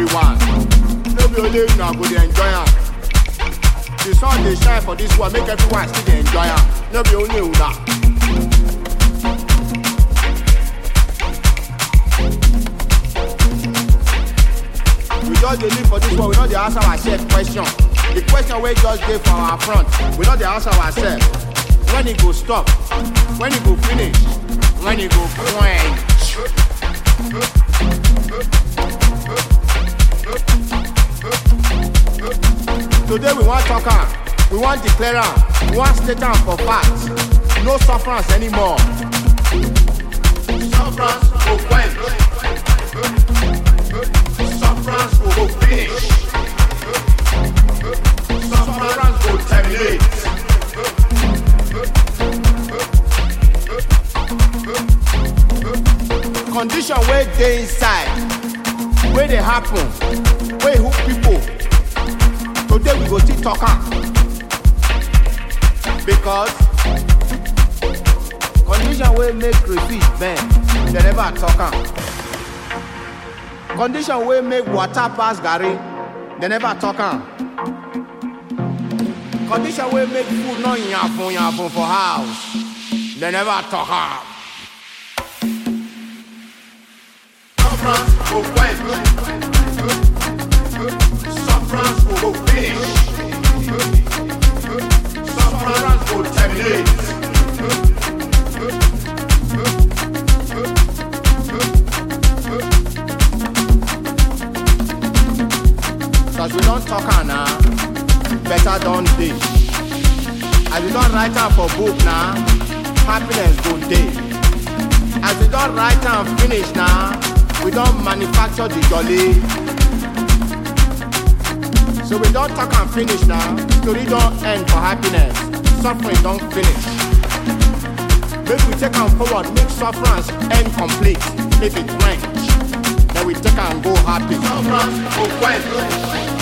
Everyone. No be only una go enjoy am. The sun dey shine for this world, make everyone still dey enjoy am. No be only. We just dey live for this world, we no dey answer ourselves question. The question wey just dey for our front, we no dey answer ourselves. When e go stop? When e go finish? When e go quench? Today we wan talk am, we wan declare am, we wan state am for fact. No sufferance anymore. Sufferance go quench. Sufferance go finish. Sufferance go terminate. Condition wey dey inside, wey dey happen, wey hook people. Today we go still talk am. Because condition wey make crayfish bend, dem never talk am. Condition wey make water pass garri, dem never talk am. Condition wey make food no yafun yafun for house, dem never talk am. Sufferance go quench. Finish now, we don manufacture the jolly. So we don't talk am finish now, story don end for happiness, suffering don't finish. Make we take am forward, make sufferance end complete, If it quench. Then we take am go happy. Sufferance go quench.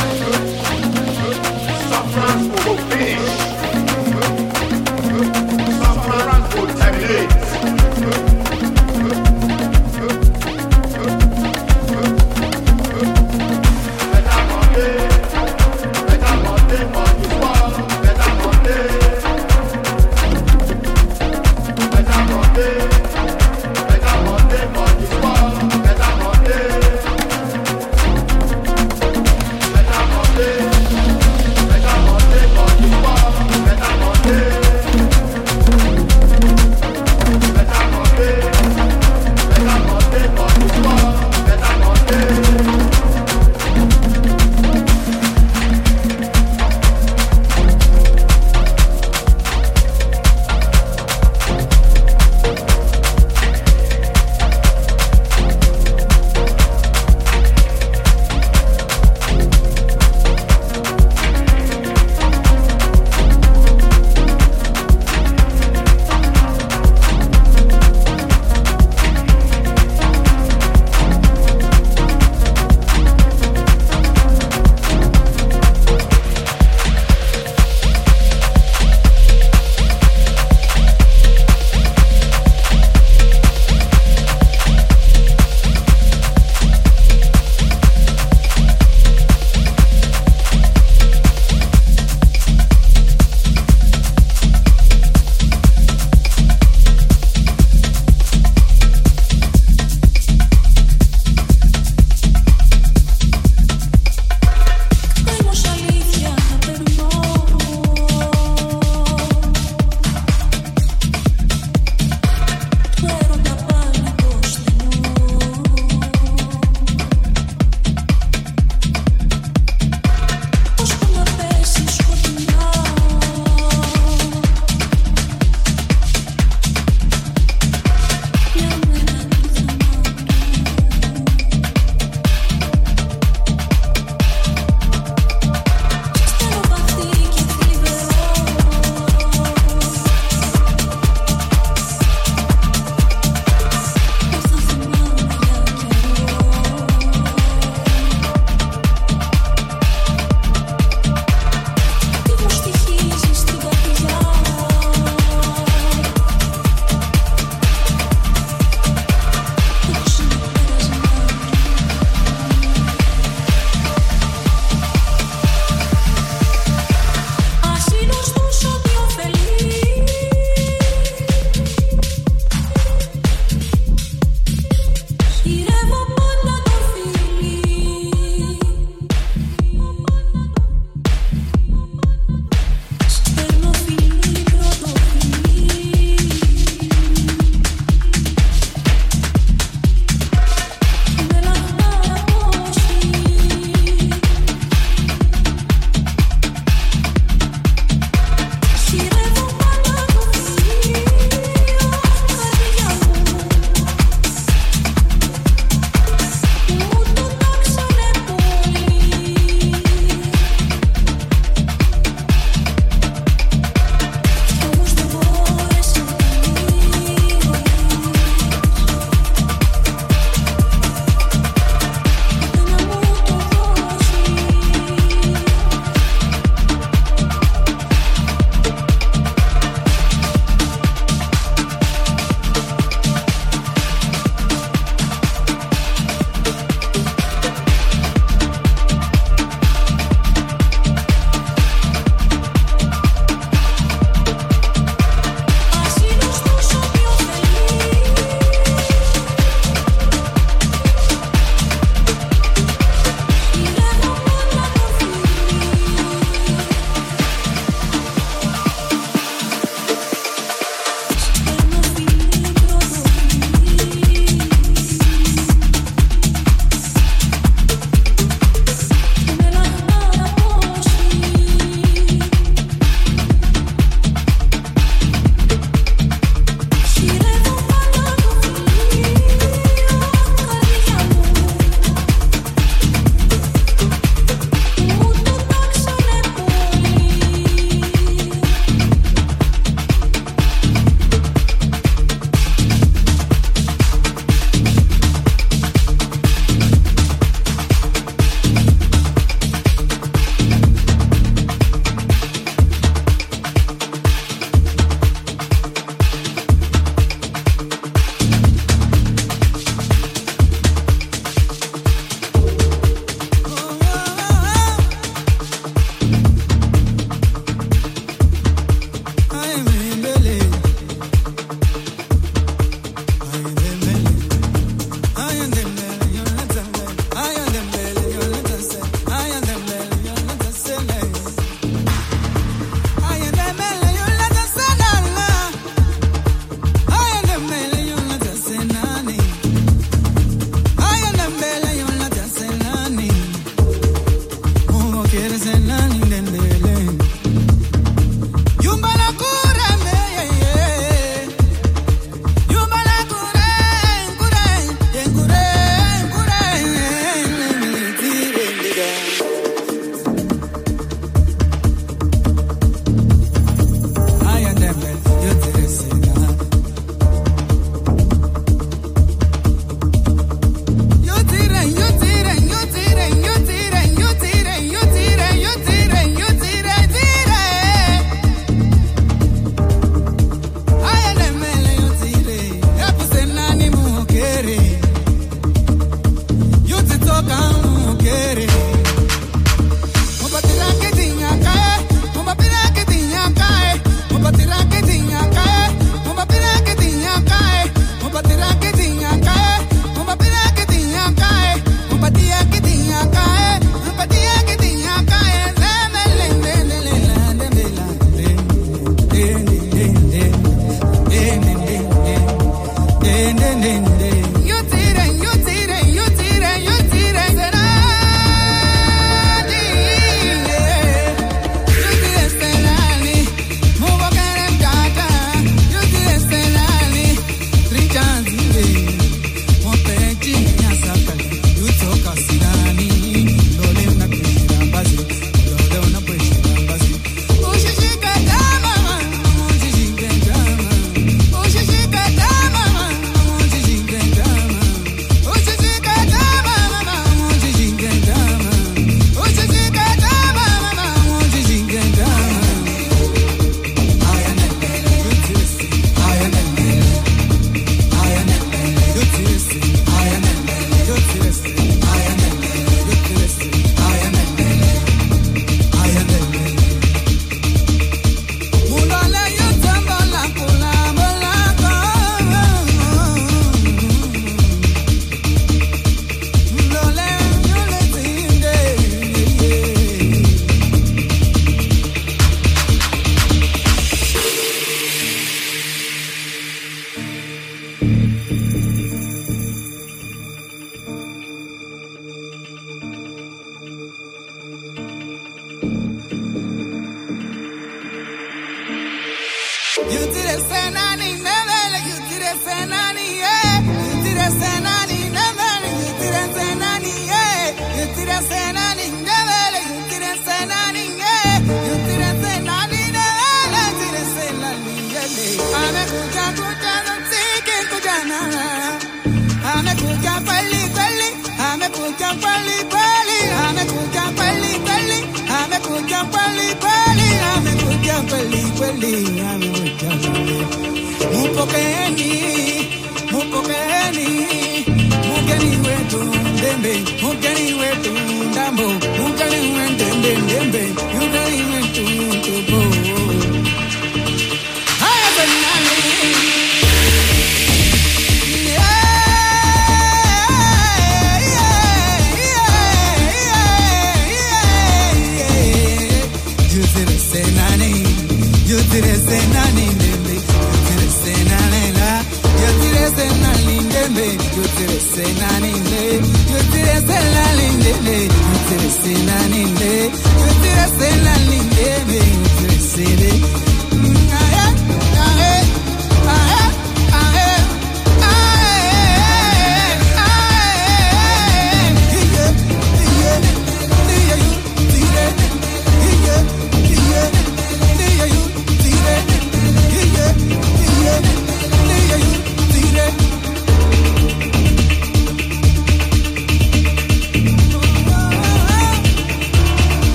Tennessee 90.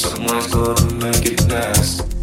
Someone's gonna make it last.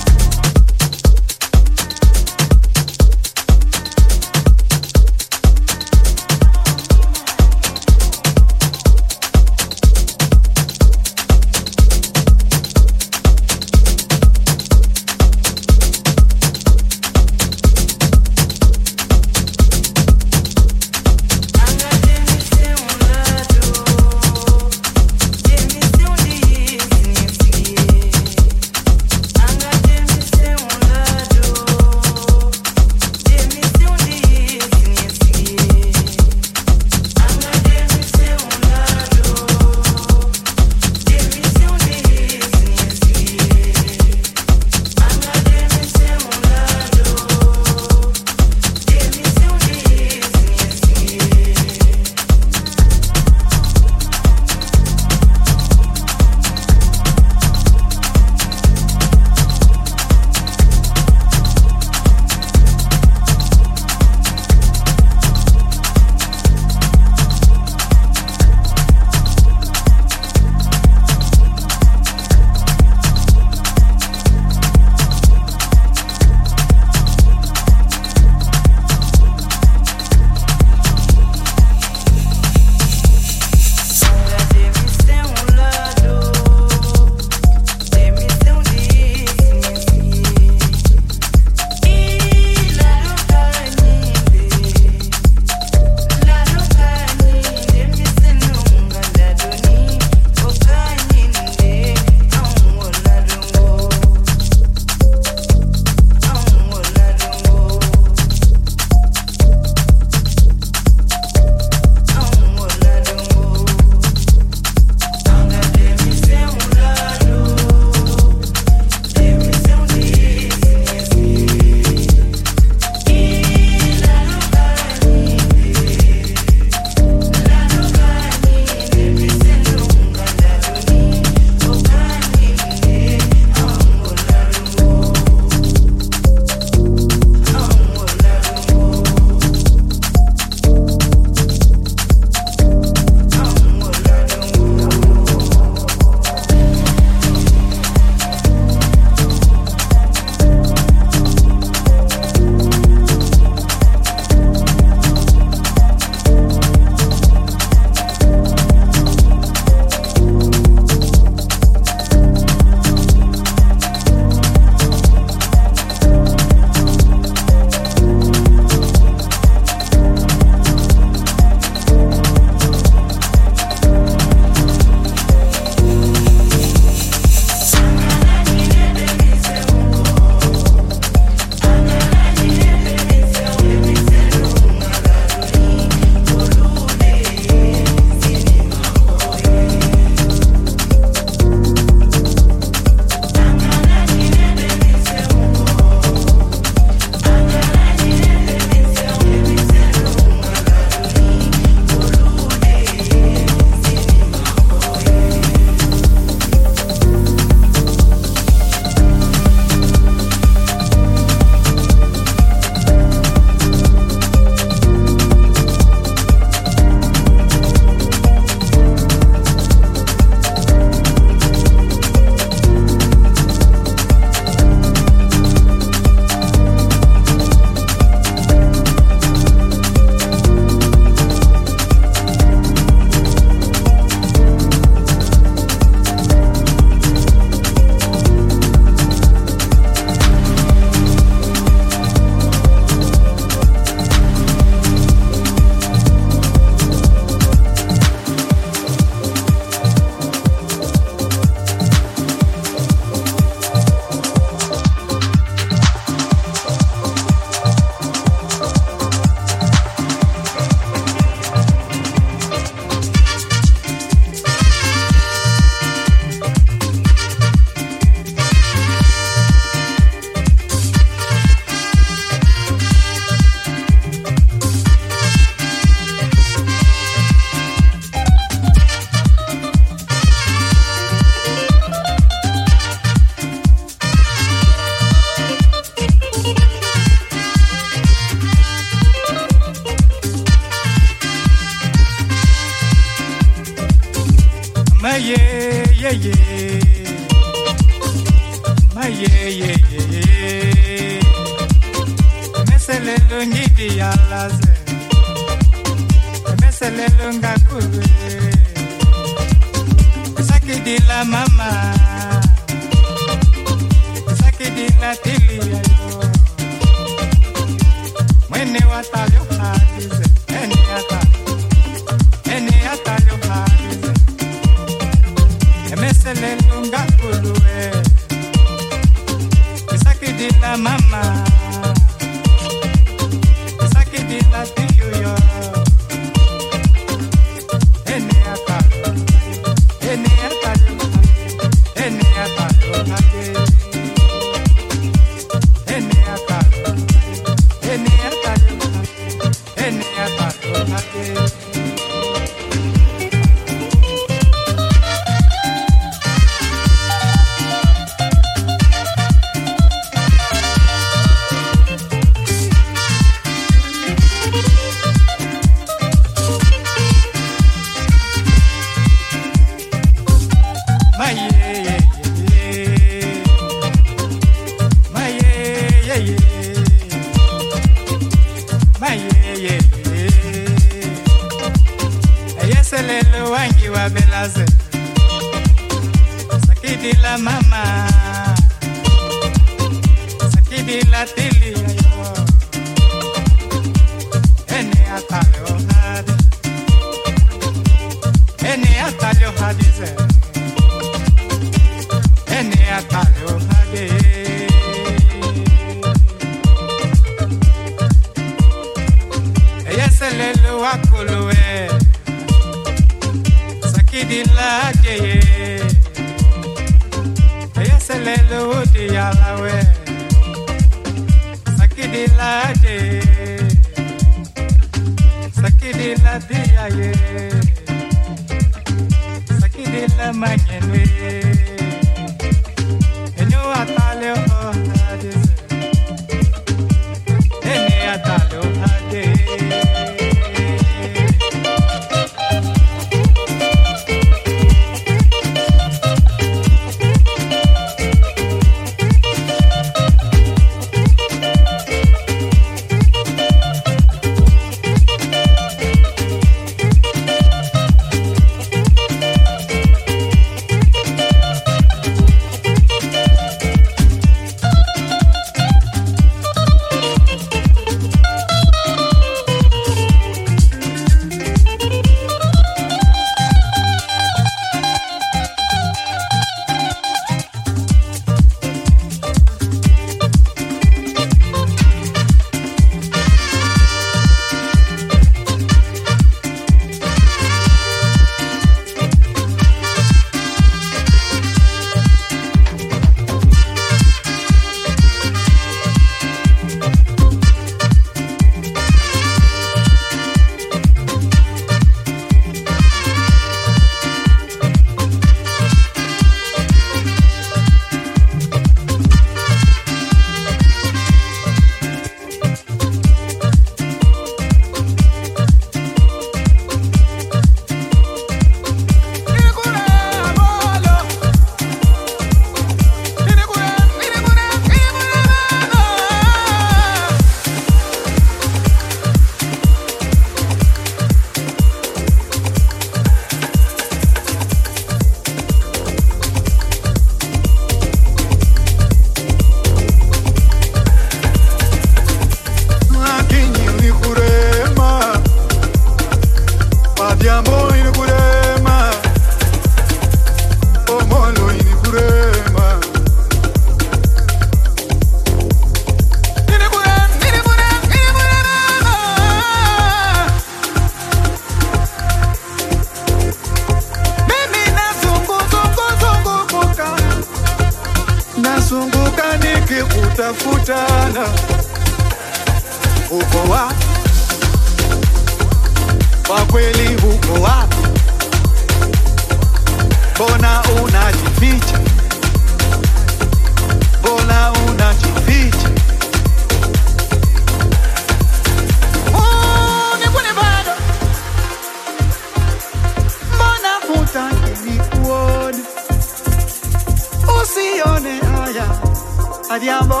Adiambo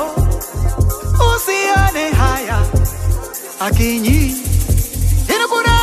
usione haya akinyi inakurema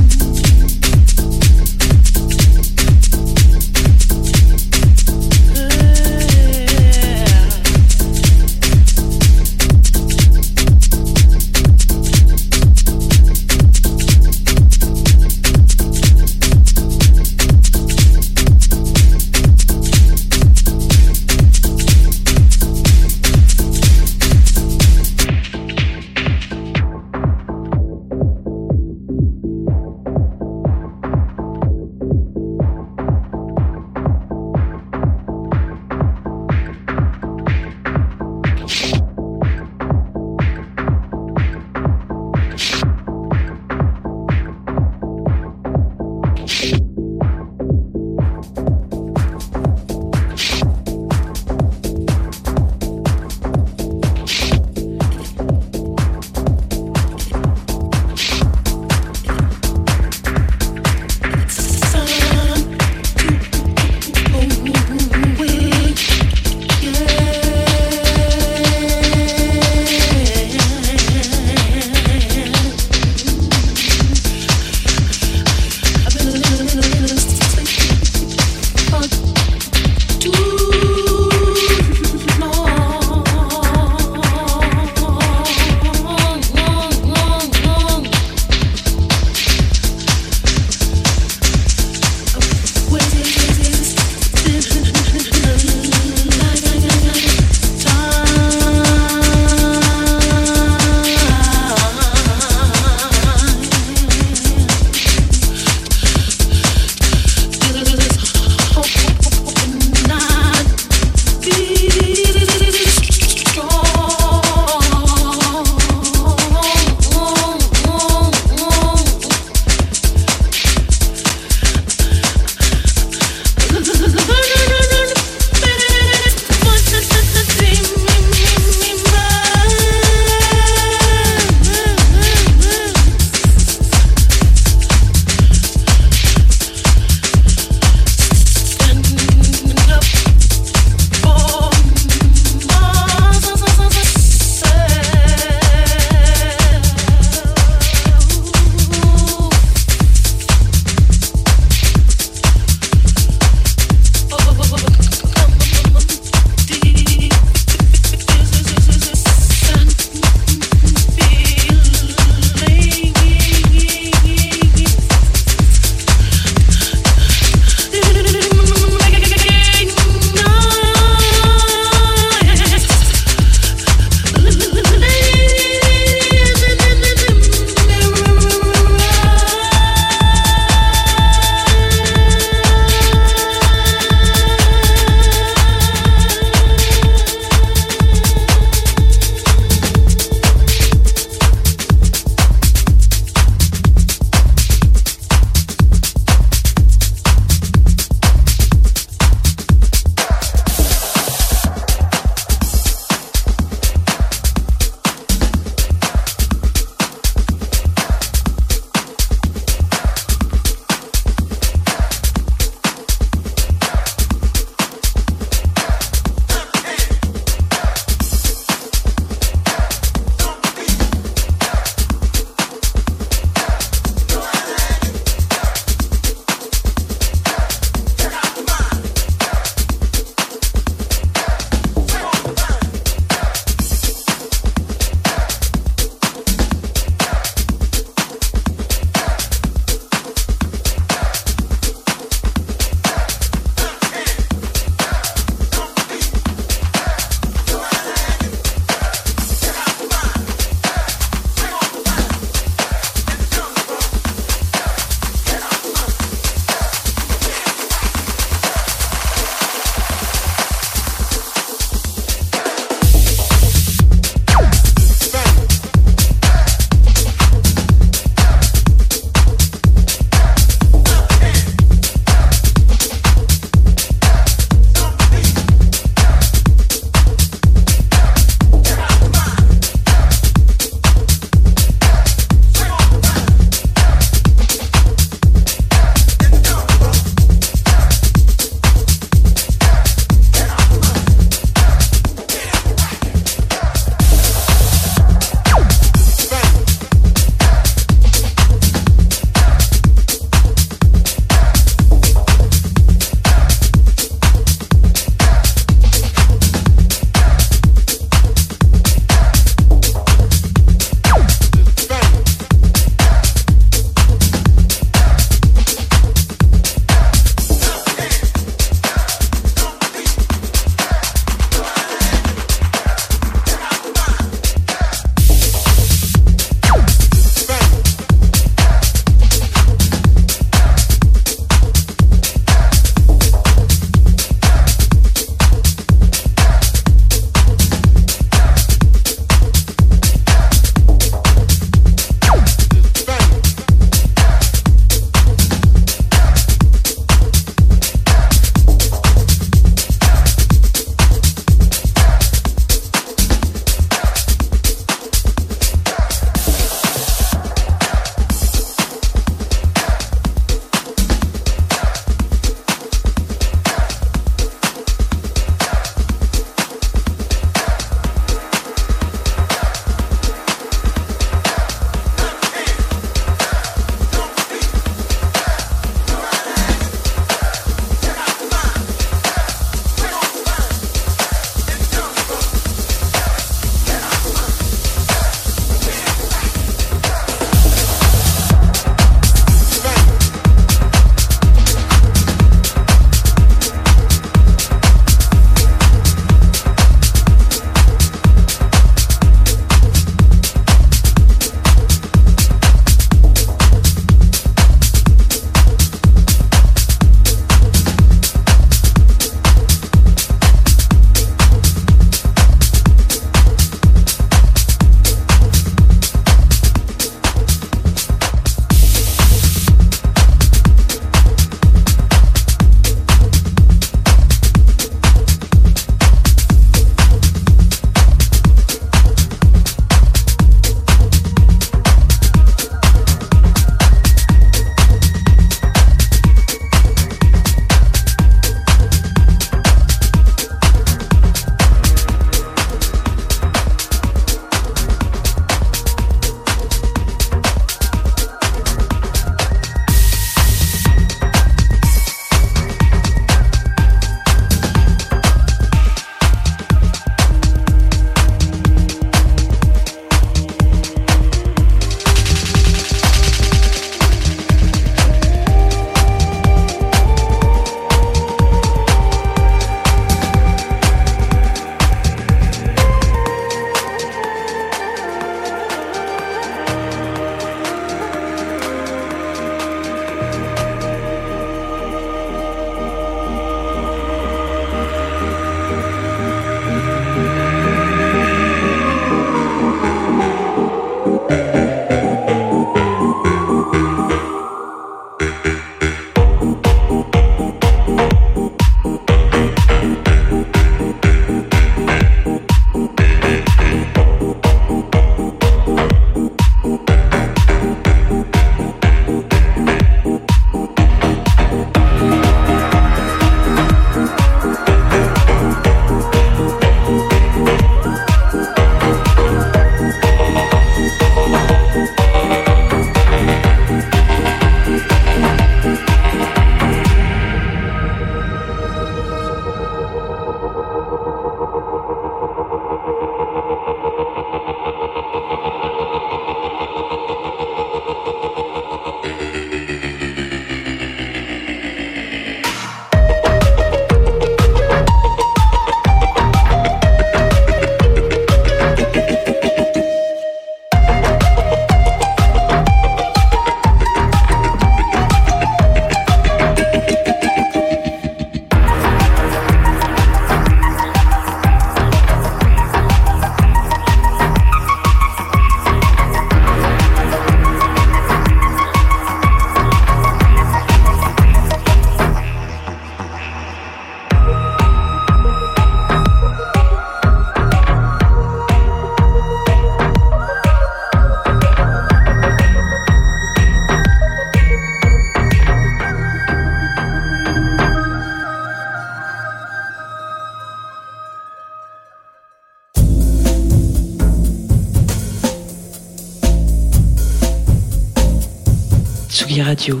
Radio.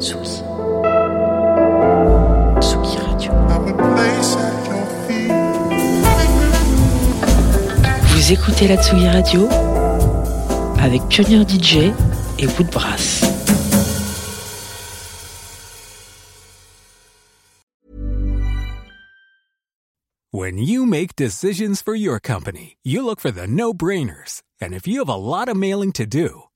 Tsugi. Tsugi Radio. Vous écoutez la Tsugi Radio avec Pioneer DJ et Woodbrass. When you make decisions for your company, you look for the no-brainers. And if you have a lot of mailing to do,